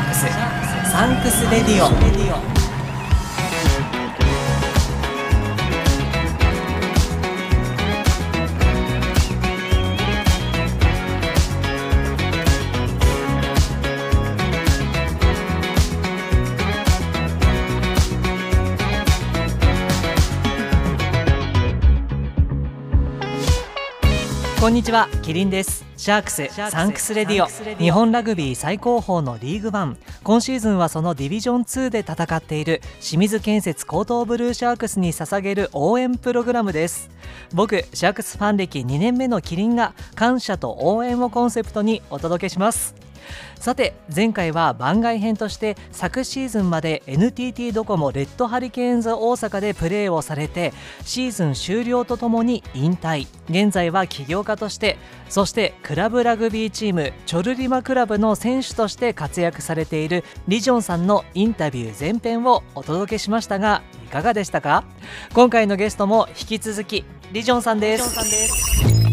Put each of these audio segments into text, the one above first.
シャークスサンクス Radio。こんにちはキリンです。シャークスサンクス Radio。日本ラグビー最高峰のリーグワン今シーズンはそのディビジョン2で戦っている清水建設江東ブルーシャークスに捧げる応援プログラムです。僕シャークスファン歴2年目のキリンが感謝と応援をコンセプトにお届けしますさて前回は番外編として昨シーズンまで NTT ドコモレッドハリケーンズ大阪でプレーをされてシーズン終了とともに引退。現在は起業家としてそしてクラブラグビーチームチョルリマクラブの選手として活躍されているリジョンさんのインタビュー前編をお届けしましたがいかがでしたか？今回のゲストも引き続きリジョンさんです。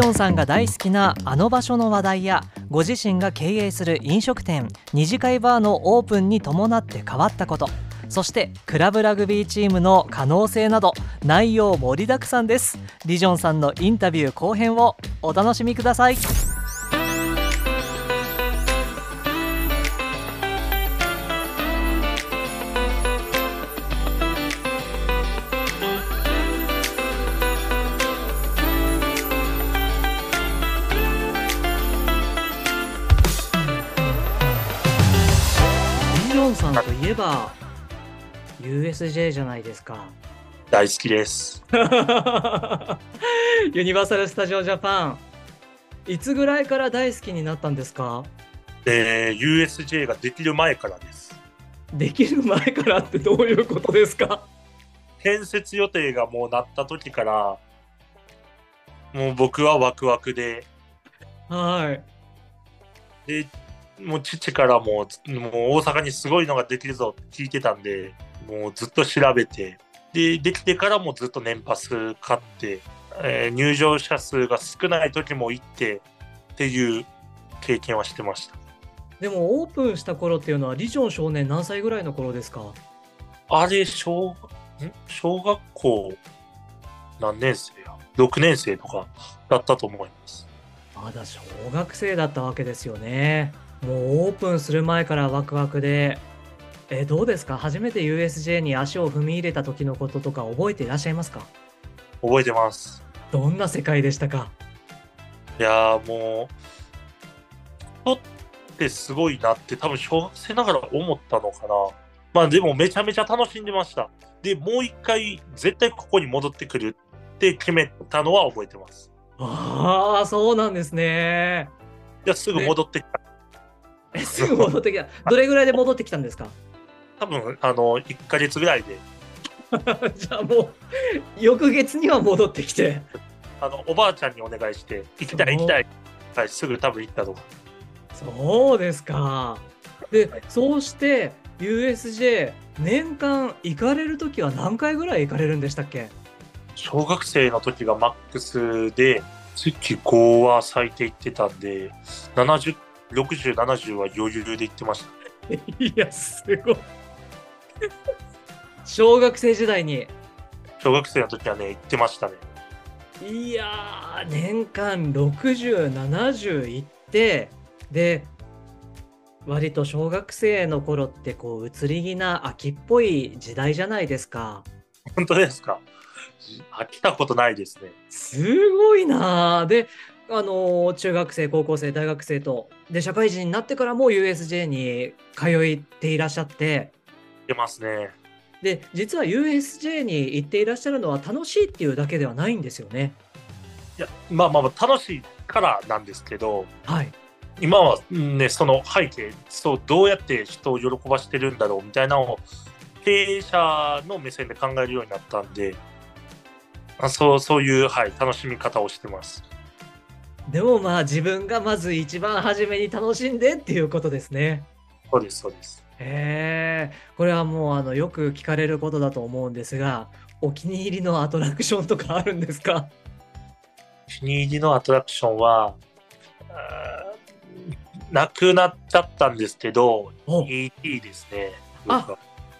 ジョンさんが大好きなあの場所の話題やご自身が経営する飲食店二次会バーのオープンに伴って変わったことそしてクラブラグビーチームの可能性など内容盛りだくさんです。リジョンさんのインタビュー後編をお楽しみください。USJ じゃないですか。大好きです。ユニバーサル・スタジオ・ジャパン。いつぐらいから大好きになったんですか？えー、USJ ができる前からです。できる前からってどういうことですか？建設予定がもうなった時から、もう僕はワクワクで。はい。で、もう父からももう大阪にすごいのができるぞって聞いてたんで、もうずっと調べて、で、できてからもずっと年パス買って、えー、入場者数が少ない時も行ってっていう経験はしてました。でもオープンした頃っていうのはリジョン少年何歳ぐらいの頃ですか？あれ小、小学校何年生や ?6 年生とかだったと思います。まだ小学生だったわけですよね。もうオープンする前からワクワクで、え、どうですか？初めて USJ に足を踏み入れた時のこととか覚えていらっしゃいますか？覚えてます。どんな世界でしたか？いやーもう、人ってすごいなって多分小学生ながら思ったのかな。まあでもめちゃめちゃ楽しんでました。で、もう一回絶対ここに戻ってくるって決めたのは覚えてます。ああ、そうなんですね。いや、すぐ戻ってきた。え、すぐ戻ってきた。どれぐらいで戻ってきたんですか？多分、あの、1か月ぐらいで。じゃあもう、翌月には戻ってきて。あの、おばあちゃんにお願いして、行きたい行きたい。はい、すぐ多分行ったとそうですか。で、そうして、USJ、年間行かれるときは何回ぐらい行かれるんでしたっけ？小学生の時がマックスで、月5は最低行ってたんで、70 60、70は余裕で言ってましたね。いや、すごい。小学生時代に。小学生の時はね、行ってましたね。いやー、年間60、70行って、で、割と小学生の頃ってこう移り気な秋っぽい時代じゃないですか。本当ですか？飽きたことないですね。すごいなであの中学生高校生大学生とで社会人になってからも USJ に通っていらっしゃって出ますねで実は USJ に行っていらっしゃるのは楽しいっていうだけではないんですよねいやまあまあ楽しいからなんですけど、はい、今はねその背景そうどうやって人を喜ばしてるんだろうみたいなのを経営者の目線で考えるようになったんであそうそういう、はい、楽しみ方をしてます。でもまあ自分がまず一番初めに楽しんでっていうことですね。そうですそうです。へえ、これはもうあのよく聞かれることだと思うんですが、お気に入りのアトラクションとかあるんですか？お気に入りのアトラクションは、なくなっちゃったんですけど、ET ですね。あ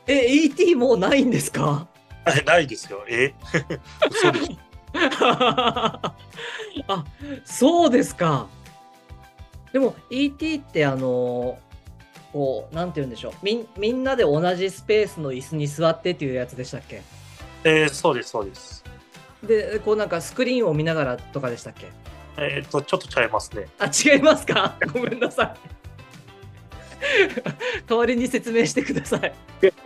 え、ET もうないんですか？ないですよ。え？そうです。あ、そうですか。でも ET ってあのこうなんて言うんでしょう。みみんなで同じスペースの椅子に座ってっていうやつでしたっけ？えー、そうですそうです。でこうなんかスクリーンを見ながらとかでしたっけ？えっ、とちょっとちゃいますね。あ違いますか？ごめんなさい。代わりに説明してください。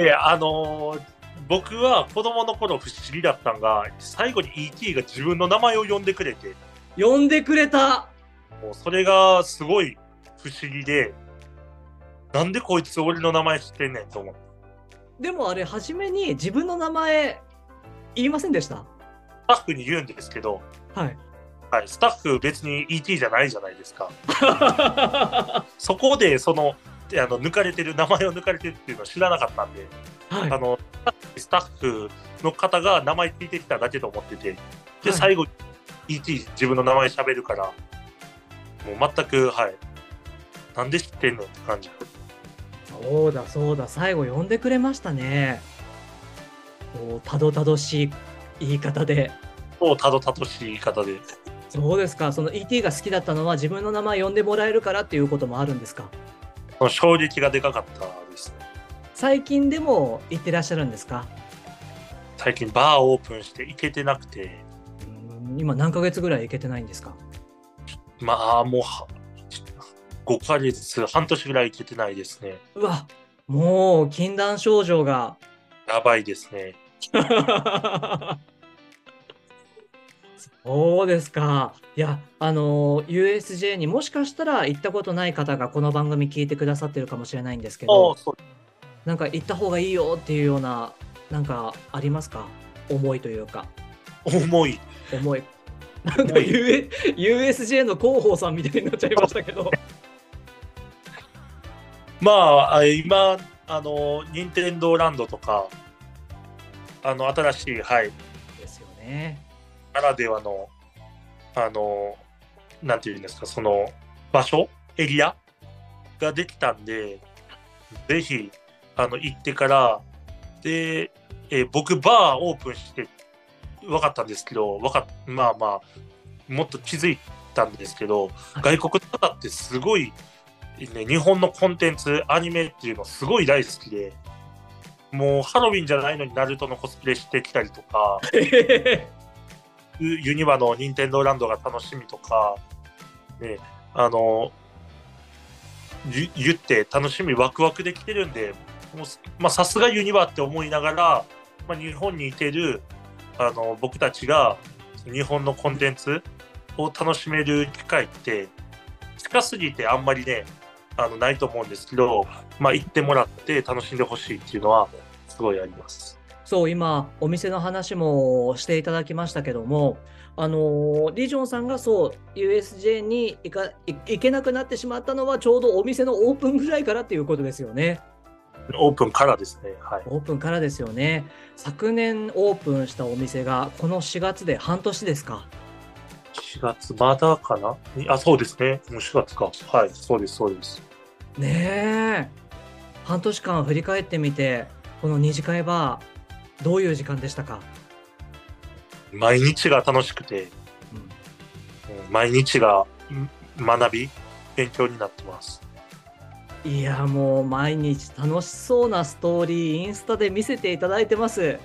いやあのー、僕は子供の頃不思議だったんが最後に ET が自分の名前を呼んでくれて。呼んでくれた。もうそれがすごい不思議でなんでこいつ俺の名前知ってんねんと思ってでもあれ初めに自分の名前言いませんでした？スタッフに言うんですけどはい。はい、スタッフ別に ET じゃないじゃないですか。そこでそのあの抜かれてる名前を抜かれてるっていうのを知らなかったんで、はい、あのスタッフの方が名前聞いてきただけと思っててで、最後 ET 自分の名前喋るからもう全くはい。なんで知ってんのって感じそうだそうだ最後呼んでくれましたねこうたどたどしい言い方でそうたどたどしい言い方でそうですか。その ET が好きだったのは自分の名前呼んでもらえるからっていうこともあるんですか？衝撃がでかかったですね。最近でも行ってらっしゃるんですか？最近バーオープンして行けてなくて。今何ヶ月ぐらい行けてないんですか？まあもう5ヶ月、半年ぐらい行けてないですね。うわ、もう禁断症状が。やばいですね。そうですか。いや、あの、USJ にもしかしたら行ったことない方がこの番組聞いてくださってるかもしれないんですけど、なんか行った方がいいよっていうような、なんかありますか？思いというか。思い。思い。なんか USJ の広報さんみたいになっちゃいましたけど。まあ、今、あの、任天堂ランドとか、あの、新しい、はい。ですよね。ならではの、あの、なんていうんですか、その場所、エリアができたんで、ぜひ、あの、行ってから、で、えー、僕、バーオープンして分かったんですけど、分かまあまあ、もっと気づいたんですけど、外国の方ってすごい、ね、日本のコンテンツ、アニメっていうのすごい大好きで、もうハロウィンじゃないのにナルトのコスプレしてきたりとか、ユニバの任天堂ランドが楽しみとか、ね、あの、言って楽しみ、ワクワクできてるんで、まあ、さすがユニバって思いながら、まあ、日本にいてるあの僕たちが日本のコンテンツを楽しめる機会って近すぎてあんまりねあのないと思うんですけど、まあ、行ってもらって楽しんでほしいっていうのはすごいあります。そう、今、お店の話もしていただきましたけども、あのリジョンさんがそう、USJ に行か行けなくなってしまったのは、ちょうどお店のオープンぐらいからっていうことですよね。オープンからですね。はい。オープンからですよね。昨年オープンしたお店が、この4月で半年ですか。4月、まだかな？あ、そうですね。もう4月か。はい、そうです、そうです。ねえ。半年間振り返ってみて、この二次会バー、どういう時間でしたか？毎日が楽しくて、うん、毎日が学び勉強になってますいやもう毎日楽しそうなストーリーインスタで見せていただいてます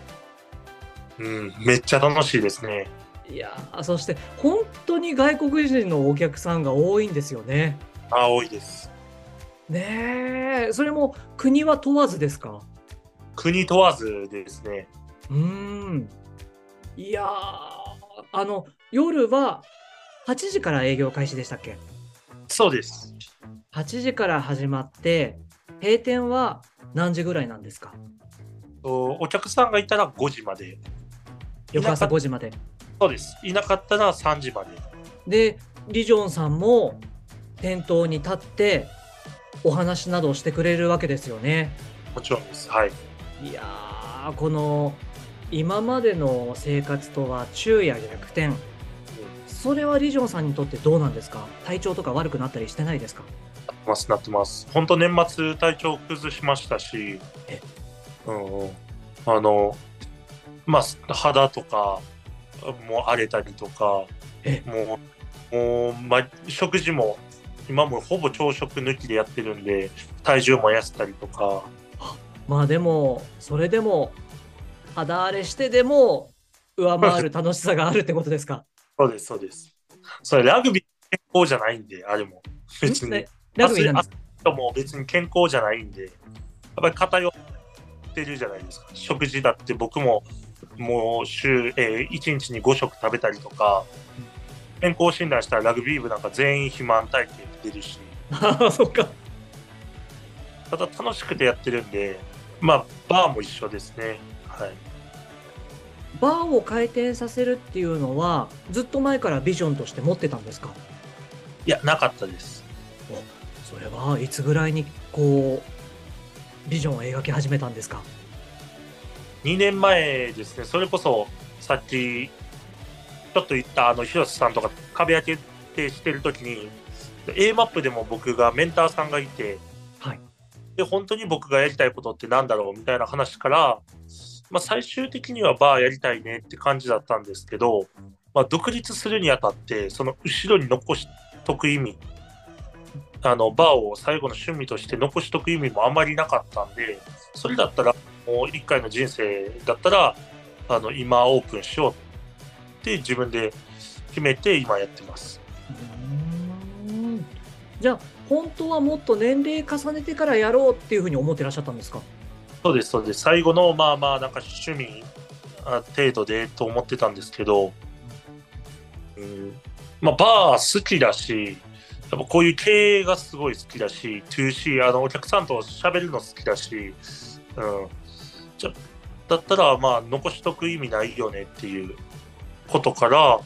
うんめっちゃ楽しいですねいやそして本当に外国人のお客さんが多いんですよねあ多いですねえそれも国は問わずですか？国問わずですね。うん。いやあの、夜は8時から営業開始でしたっけ？そうです。8時から始まって、閉店は何時ぐらいなんですか？お客さんがいたら5時まで。翌朝5時まで。そうです。いなかったら3時まで。で、リジョンさんも店頭に立ってお話などをしてくれるわけですよね。もちろんです。はい。いやこの今までの生活とは昼夜逆転それはリジョンさんにとってどうなんですか？体調とか悪くなったりしてないですか？なってます、なってます。本当年末体調崩しましたしうん、あの、まあ、肌とかも荒れたりとか、えもう、もう、ま、食事も、今もほぼ朝食抜きでやってるんで、体重も痩せたりとか、まあでもそれでも肌荒れしてでも上回る 楽しさがあるってことですか？そうです、そうです。それ、ラグビー健康じゃないんで、あれも。別に。ねラグビーなんでも別に健康じゃないんで、やっぱり偏ってるじゃないですか。食事だって僕ももう週、えー、1日に5食食べたりとか、健康診断したらラグビー部なんか全員肥満体型出るし、あ あそっかただ楽しくてやってるんで、まあ、バーも一緒ですね。はい。バーを回転させるっていうのはずっと前からビジョンとして持ってたんですか？いや、なかったです。それはいつぐらいにこうビジョンを描き始めたんですか？2年前ですね、それこそさっきちょっと言ったあの広瀬さんとか壁当ててしてる時に A マップでも僕がメンターさんがいて、はい。で本当に僕がやりたいことってなんだろうみたいな話から、まあ、最終的にはバーやりたいねって感じだったんですけど、まあ、独立するにあたってその後ろに残しとく意味あのバーを最後の趣味として残しとく意味もあまりなかったんでそれだったらもう一回の人生だったらあの今オープンしようって自分で決めて今やってます。じゃあ本当はもっと年齢重ねてからやろうっていうふうに思ってらっしゃったんですか？そうですそうです。最後のまあまあなんか趣味あ程度でと思ってたんですけど、うん、まあバー好きだしやっぱこういう経営がすごい好きだし 2C あのお客さんと喋るの好きだし、うん、じゃだったらまあ残しとく意味ないよねっていうことから、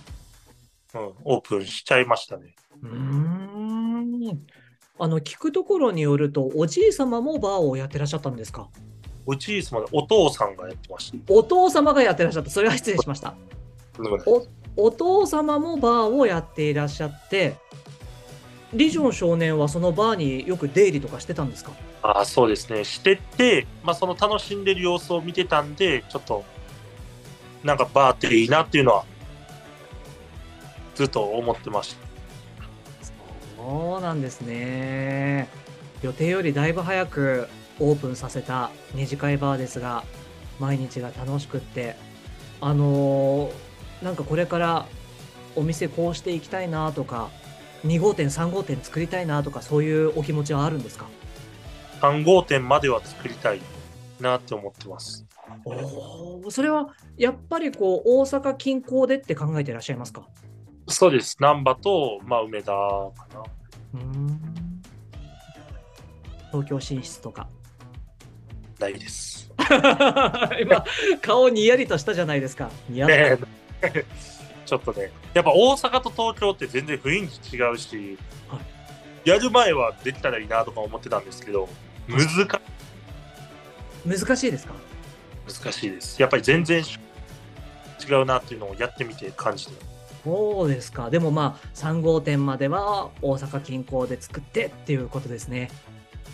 うん、オープンしちゃいましたね。うーん。あの聞くところによるとおじい様もバーをやってらっしゃったんですか？おじいさまでお父さんがやってました。お父様がやってらっしゃった。それは失礼しました。おお父様もバーをやっていらっしゃってリジョン少年はそのバーによく出入りとかしてたんですか？あそうですね。してて、まあ、その楽しんでる様子を見てたんでちょっとなんかバーっていいなっていうのはずっと思ってました。そうなんですね。予定よりだいぶ早くオープンさせた二次会バーですが毎日が楽しくって。あのーなんかこれからお店こうしていきたいなとか2号店3号店作りたいなとかそういうお気持ちはあるんですか？3号店までは作りたいなって思ってます。おそれはやっぱりこう大阪近郊でって考えてらっしゃいますか？そうです。難波と、まあ、梅田かな。うん。東京進出とか。ないです。今顔にやりとしたじゃないですか。にやっねえ ちょっとねやっぱ大阪と東京って全然雰囲気違うし、はやる前はできたらいいなとか思ってたんですけど難か難しいですか？難しいです。やっぱり全然違うなっていうのをやってみて感じて。そうですか。でもまあ3号店までは大阪近郊で作ってっていうことですね。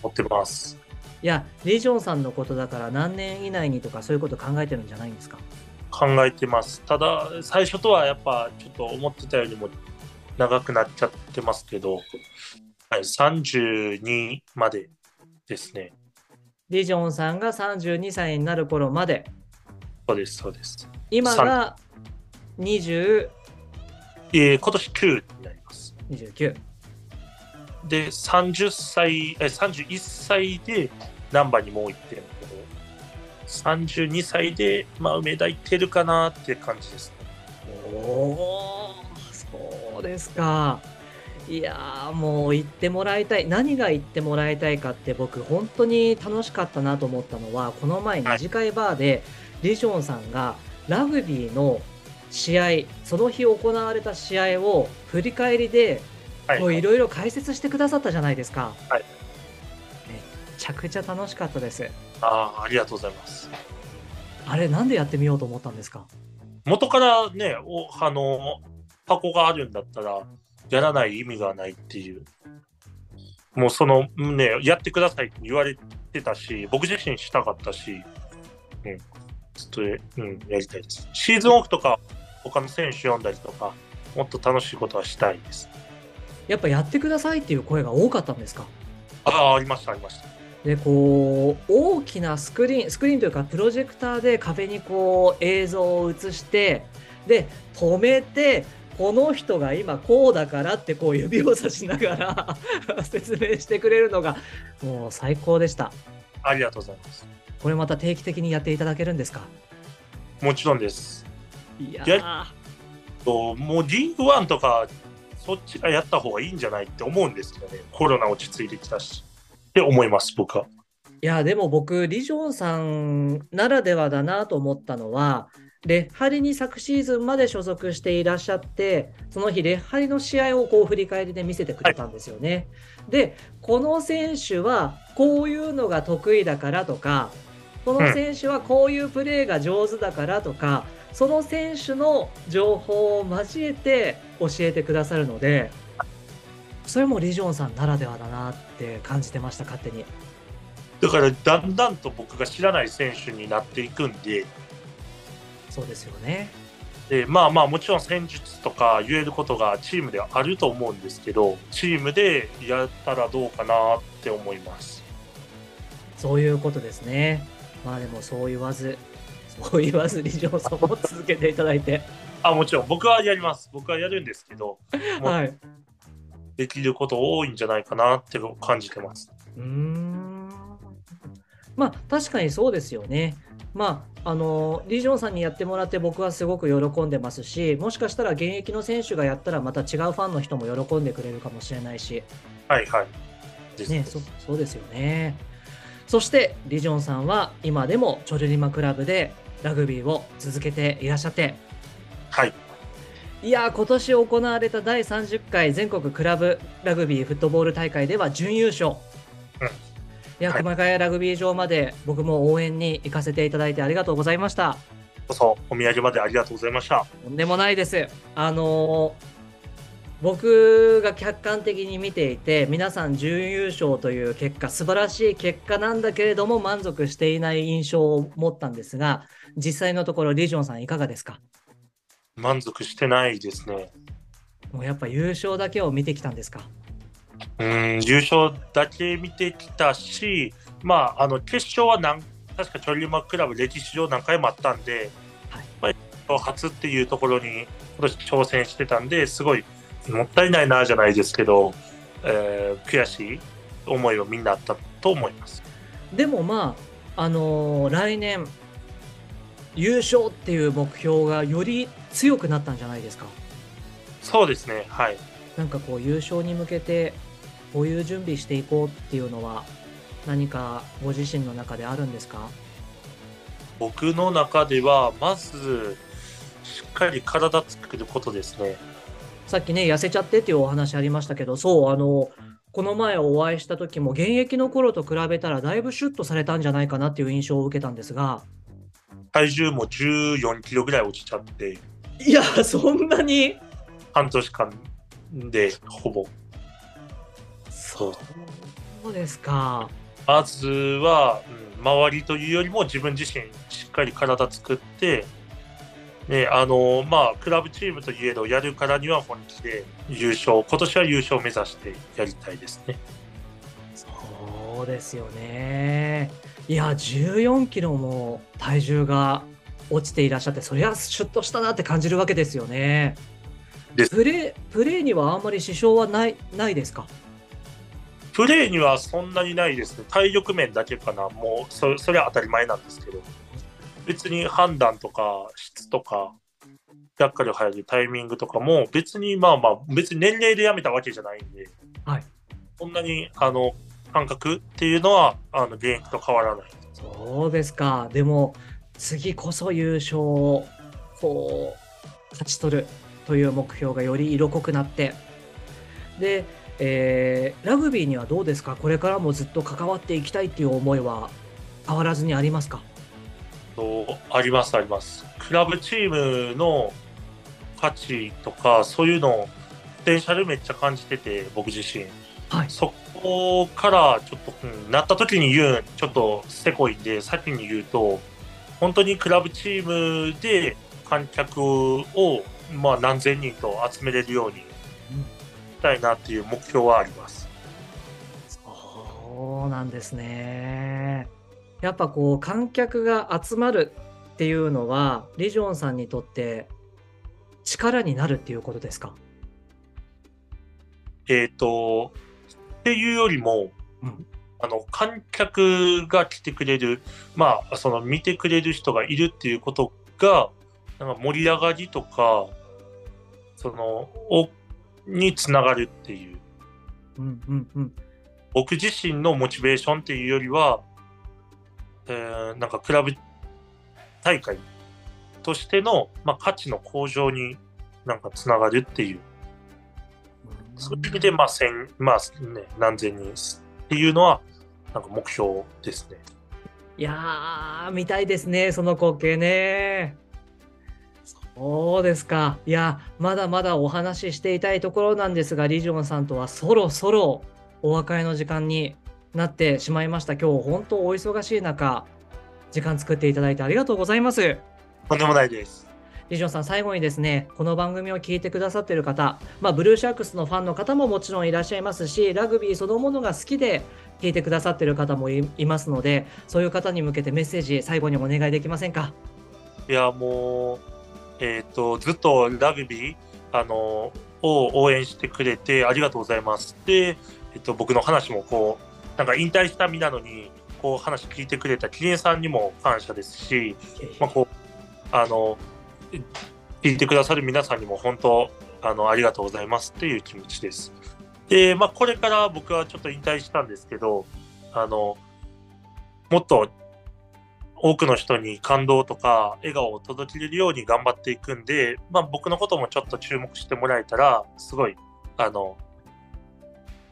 思ってます。いやリジョンさんのことだから何年以内にとかそういうこと考えてるんじゃないんですか？考えてます。ただ最初とはやっぱちょっと思ってたよりも長くなっちゃってますけど、はい、32までですね。リジョンさんが32歳になる頃まで。そうですそうです。今が2029えー今年9になります。で30歳え31歳で難波にもう行ってるんだけど32歳で、まあ、梅田行ってるかなって感じですね。おおそうですかいやーもう言ってもらいたい。何が言ってもらいたいかって僕本当に楽しかったなと思ったのはこの前二次会バーでリジョンさんがラグビーの試合その日行われた試合を振り返りではい。もういろいろ解説してくださったじゃないですか。はい。めっちゃくちゃ楽しかったです。ああありがとうございます。あれなんでやってみようと思ったんですか？元からね、おあの、箱があるんだったら、やらない意味がないっていう。もうその、ね、やってくださいって言われてたし、僕自身したかったし、うん、ずっと、うん、やりたいです。シーズンオフとか、他の選手読んだりとか、もっと楽しいことはしたいです。やっぱやってくださいっていう声が多かったんですか？ああ、ありました、ありました。でこう大きなスクリーンスクリーンというかプロジェクターで壁にこう映像を映してで止めてこの人が今こうだからってこう指をさしながら 説明してくれるのがもう最高でした。ありがとうございます。これまた定期的にやっていただけるんですか？もちろんです。いやともうリーグワンとかそっちがやった方がいいんじゃないって思うんですけどね。コロナ落ち着いてきたしって思います僕は。いやでも僕リジョンさんならではだなと思ったのはレッハリに昨シーズンまで所属していらっしゃって、その日、レッハリの試合をこう振り返りで見せてくれたんですよね。はい、で、この選手はこういうのが得意だからとか、この選手はこういうプレーが上手だからとか、うん、その選手の情報を交えて教えてくださるので、それもリジョンさんならではだなって感じてました、勝手に。だから、だんだんと僕が知らない選手になっていくんで、そうですよね。でまあまあもちろん戦術とか言えることがチームではあると思うんですけどチームでやったらどうかなって思います。そういうことですね。まあでもそう言わずそう言わずリジョンさんも続けていただいて。あもちろん。僕はやります。僕はやるんですけど、はい、できること多いんじゃないかなって感じてます。うん。まあ確かにそうですよねまあ、あのリジョンさんにやってもらって僕はすごく喜んでますしもしかしたら現役の選手がやったらまた違うファンの人も喜んでくれるかもしれないし、はいはい。ね、そそうですよね。そしてリジョンさんは今でもチョルリマクラブでラグビーを続けていらっしゃって。はい。いや今年行われた第30回全国クラブラグビーフットボール大会では準優勝、うんいや、熊谷ラグビー場まで僕も応援に行かせていただいてありがとうございました。こそお土産までありがとうございました。とんでもないです。あのー、僕が客観的に見ていて皆さん準優勝という結果素晴らしい結果なんだけれども満足していない印象を持ったんですが実際のところリジョンさんいかがですか？満足してないですねもうやっぱ優勝だけを見てきたんですか？うん優勝だけ見てきたし、まあ、あの決勝は何確かチョリマクラブ歴史上何回もあったんで、はい。まあ、初っていうところに今年挑戦してたんですごいもったいないなじゃないですけど、えー、悔しい思いをみんなあったと思います。でもまあ、あのー、来年優勝っていう目標がより強くなったんじゃないですか？そうですねはい。なんかこう優勝に向けてこういう準備していこうっていうのは何かご自身の中であるんですか？僕の中ではまずしっかり体作ることですね。さっきね痩せちゃってっていうお話ありましたけどそうあのこの前お会いした時も現役の頃と比べたらだいぶシュッとされたんじゃないかなっていう印象を受けたんですが。体重も14キロぐらい落ちちゃって。いやそんなに？半年間でほぼそう。そうですか。まずは、うん、周りというよりも自分自身しっかり体作ってね、あのまあ、クラブチームといえどやるからには本気で優勝今年は優勝を目指してやりたいですね。そうですよね。いや14キロも体重が落ちていらっしゃってそりゃシュッとしたなって感じるわけですよね。プレープレーにはあんまり支障はないないですか？プレーにはそんなにないですね。体力面だけかな。もうそ、それは当たり前なんですけど。別に判断とか質とか、ジャッカル入るタイミングとかも、別にまあまあ、別に年齢でやめたわけじゃないんで、はい、そんなにあの感覚っていうのはあの現役と変わらない。そうですか。でも、次こそ優勝をこう勝ち取るという目標がより色濃くなって、で、えー、ラグビーにはどうですか？これからもずっと関わっていきたいっていう思いは変わらずにありますか？とありますあります。クラブチームの価値とかそういうのをポテンシャルめっちゃ感じてて僕自身、はい、そこからちょっと、うん、なった時に言うちょっとせこいんで先に言うと本当にクラブチームで観客を、まあ、何千人と集めれるようにしたいなっていう目標はあります。そうなんですね。やっぱこう観客が集まるっていうのはリジョンさんにとって力になるっていうことですか？えっ、ー、とっていうよりも、うん、あの観客が来てくれるまあその見てくれる人がいるっていうことがなんか盛り上がりとかそのおにつながるっていう,、うんうんうん、僕自身のモチベーションっていうよりはえー、なんかクラブ大会としての、まあ、価値の向上になんかつながるっていう、そういう意味で、まあ、千、まあね、何千人っていうのは、なんか目標ですね。いやー、見たいですね、その光景ね。そうですか。いや、まだまだお話ししていたいところなんですが、リジョンさんとはそろそろお別れの時間になってしまいました。今日本当お忙しい中、時間作っていただいてありがとうございます。とんでもないです。リジョンさん、最後にですね、この番組を聞いてくださっている方、まあ、ブルーシャークスのファンの方ももちろんいらっしゃいますし、ラグビーそのものが好きで聞いてくださっている方もいますので、そういう方に向けてメッセージ、最後にお願いできませんか？いや、もう、えっ、ー、と、ずっとラグビー、あの、を応援してくれてありがとうございます。で、えっ、と、僕の話もこう、なんか引退した身なのに、こう話聞いてくれたキリンさんにも感謝ですし、まあ、こう、あの、聞いてくださる皆さんにも本当、あの、ありがとうございますっていう気持ちです。で、まあ、これから僕はちょっと引退したんですけど、あの、もっと多くの人に感動とか笑顔を届けれるように頑張っていくんで、まあ、僕のこともちょっと注目してもらえたら、すごい、あの、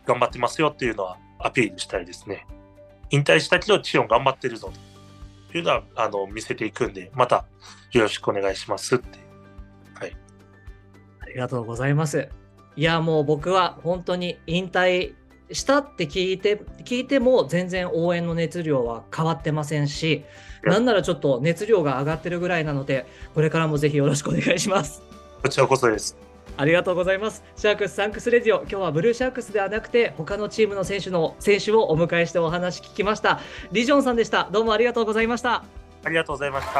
頑張ってますよっていうのはアピールしたいですね。引退したけど、ジヨン頑張ってるぞというのはあの見せていくんで、またよろしくお願いしますって。はい。ありがとうございます。いや、もう僕は本当に引退したって聞いて、聞いても全然応援の熱量は変わってませんし、なんならちょっと熱量が上がってるぐらいなので、これからもぜひよろしくお願いします。こちらこそです。ありがとうございます。シャークスサンクス Radio、今日はブルーシャークスではなくて、他のチームの選手の選手をお迎えしてお話聞きました。リ・ジヨンさんでした。どうもありがとうございました。ありがとうございました。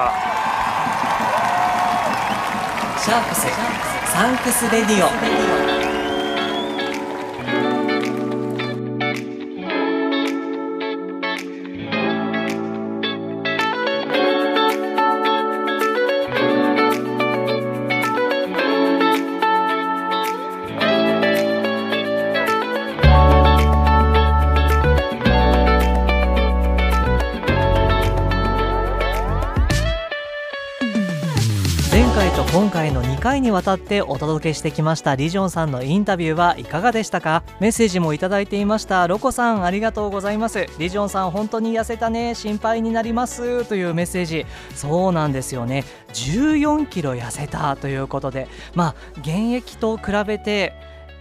シャークスサンクス Radio。回の2回にわたってお届けしてきましたリジョンさんのインタビューはいかがでしたか？メッセージもいただいていました。ロコさんありがとうございます。リジョンさん本当に痩せたね心配になります。というメッセージ。そうなんですよね。14キロ痩せたということで。まあ現役と比べて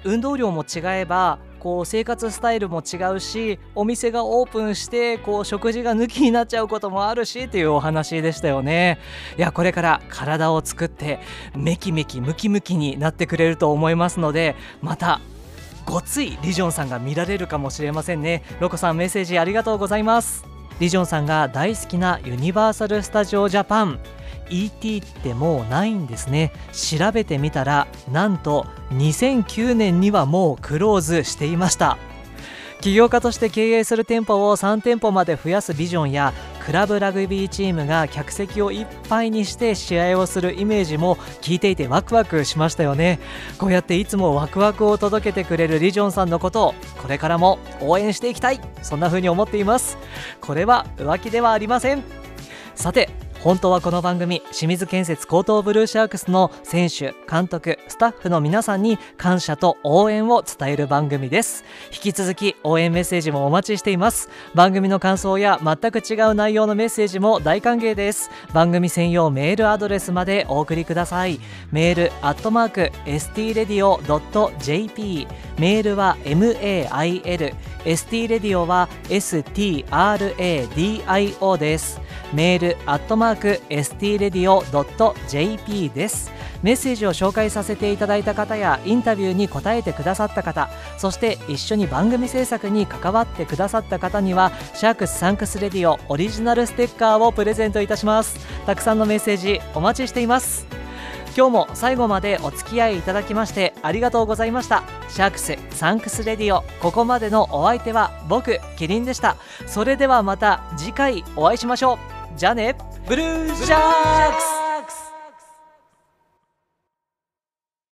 運動量も違えばこう生活スタイルも違うしお店がオープンしてこう食事が抜きになっちゃうこともあるしというお話でしたよね。いやこれから体を作ってメキメキムキムキになってくれると思いますのでまたごついリジョンさんが見られるかもしれませんね。ロコさんメッセージありがとうございます。リジョンさんが大好きなユニバーサル・スタジオ・ジャパン。ET ってもうないんですね。調べてみたらなんと2009年にはもうクローズしていました。起業家として経営する店舗を3店舗まで増やすビジョンやクラブラグビーチームが客席をいっぱいにして試合をするイメージも聞いていてワクワクしましたよね。こうやっていつもワクワクを届けてくれるリジョンさんのことをこれからも応援していきたい。そんな風に思っています。これは浮気ではありません。さて本当はこの番組清水建設高等ブルーシャークスの選手監督スタッフの皆さんに感謝と応援を伝える番組です。引き続き応援メッセージもお待ちしています。番組の感想や全く違う内容のメッセージも大歓迎です。番組専用メールアドレスまでお送りください。メールアットマーク stradio.jp メールは mail ST レディオは STRADIO です。メールアットマーク STRadio.jp です。メッセージを紹介させていただいた方やインタビューに答えてくださった方そして一緒に番組制作に関わってくださった方にはシャークスサンクスレディオオリジナルステッカーをプレゼントいたします。たくさんのメッセージお待ちしています。今日も最後までお付き合いいただきましてありがとうございました。シャークスサンクスレディオここまでのお相手は僕キリンでした。それではまた次回お会いしましょう。じゃあね。ブルーシャークス。